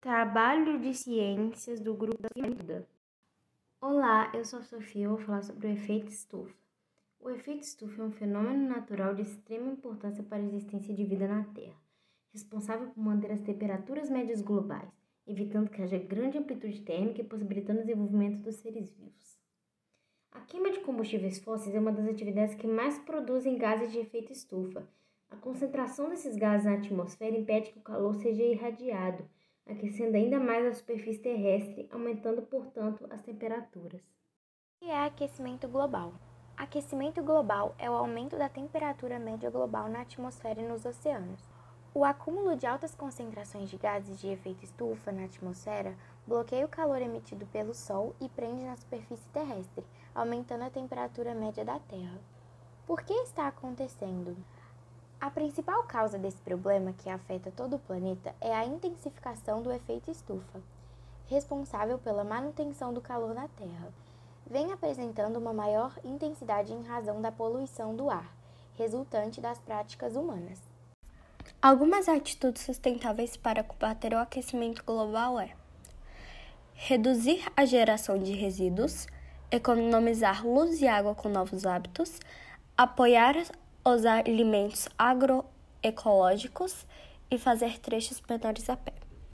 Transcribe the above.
Trabalho de ciências do grupo da Vida. Olá, eu sou a Sofia e vou falar sobre o efeito estufa. O efeito estufa é um fenômeno natural de extrema importância para a existência de vida na Terra, responsável por manter as temperaturas médias globais, evitando que haja grande amplitude térmica e possibilitando o desenvolvimento dos seres vivos. A queima de combustíveis fósseis é uma das atividades que mais produzem gases de efeito estufa. A concentração desses gases na atmosfera impede que o calor seja irradiado aquecendo ainda mais a superfície terrestre, aumentando, portanto, as temperaturas. O que é aquecimento global? Aquecimento global é o aumento da temperatura média global na atmosfera e nos oceanos. O acúmulo de altas concentrações de gases de efeito estufa na atmosfera bloqueia o calor emitido pelo Sol e prende na superfície terrestre, aumentando a temperatura média da Terra. Por que está acontecendo? A principal causa desse problema que afeta todo o planeta é a intensificação do efeito estufa, responsável pela manutenção do calor na Terra. Vem apresentando uma maior intensidade em razão da poluição do ar, resultante das práticas humanas. Algumas atitudes sustentáveis para combater o aquecimento global é reduzir a geração de resíduos, economizar luz e água com novos hábitos, apoiar os alimentos agroecológicos e fazer trechos menores a pé.